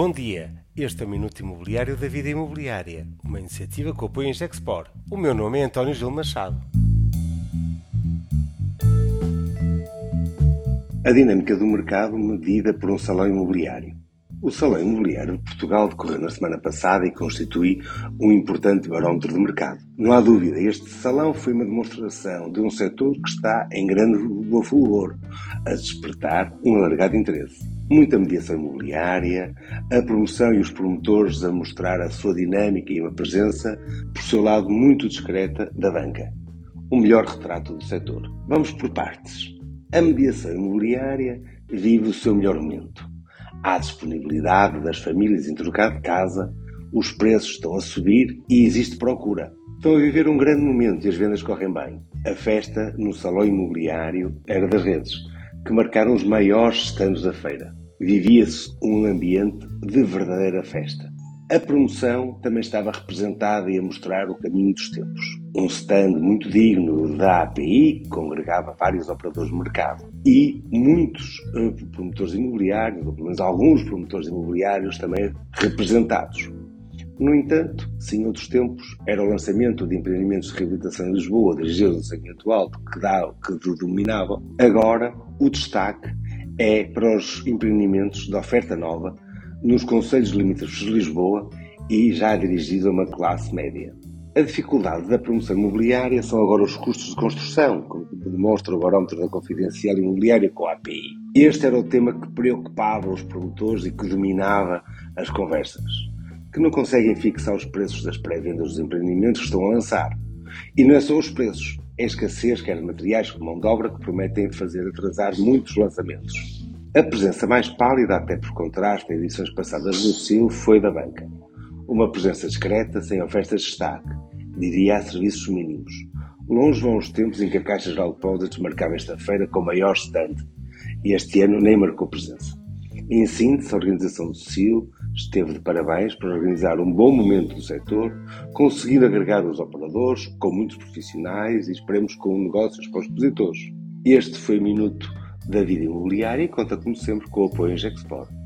Bom dia, este é o Minuto Imobiliário da Vida Imobiliária, uma iniciativa que apoia em Gexpor. O meu nome é António Gil Machado. A dinâmica do mercado medida por um salão imobiliário. O Salão Imobiliário de Portugal decorreu na semana passada e constitui um importante barómetro de mercado. Não há dúvida, este salão foi uma demonstração de um setor que está em grande fulgor, a despertar um alargado interesse. Muita mediação imobiliária, a promoção e os promotores a mostrar a sua dinâmica e uma presença, por seu lado, muito discreta da banca. O melhor retrato do setor. Vamos por partes. A mediação imobiliária vive o seu melhor momento há disponibilidade das famílias em trocar de casa, os preços estão a subir e existe procura. Estão a viver um grande momento e as vendas correm bem. A festa no salão imobiliário era das redes, que marcaram os maiores stands da feira. Vivia-se um ambiente de verdadeira festa. A promoção também estava representada e a mostrar o caminho dos tempos. Um stand muito digno da API, que congregava vários operadores de mercado. E muitos uh, promotores imobiliários, ou pelo menos alguns promotores imobiliários também representados. No entanto, sim, outros tempos, era o lançamento de empreendimentos de reabilitação em Lisboa, dirigidos ao segmento alto, que, dá, que dominava. Agora, o destaque é para os empreendimentos de oferta nova nos Conselhos Limítrofes de Lisboa e já dirigido a uma classe média. A dificuldade da promoção imobiliária são agora os custos de construção, como demonstra o barómetro da confidencial imobiliária com a API. Este era o tema que preocupava os promotores e que dominava as conversas, que não conseguem fixar os preços das pré-vendas dos empreendimentos que estão a lançar. E não é só os preços, é escassez quer materiais como mão de obra que prometem fazer atrasar muitos lançamentos. A presença mais pálida, até por contraste, em edições passadas do CIL, foi da banca. Uma presença discreta, sem ofertas de destaque, diria a serviços mínimos. Longe vão os tempos em que a Caixa Geral de Depósitos marcava esta feira com maior stand, e este ano nem marcou presença. Em síntese, a organização do CIL esteve de parabéns por organizar um bom momento do setor, conseguindo agregar os operadores com muitos profissionais e esperemos com negócios para os expositores. Este foi o minuto da vida imobiliária e conta, como sempre, com o apoio em Gexport.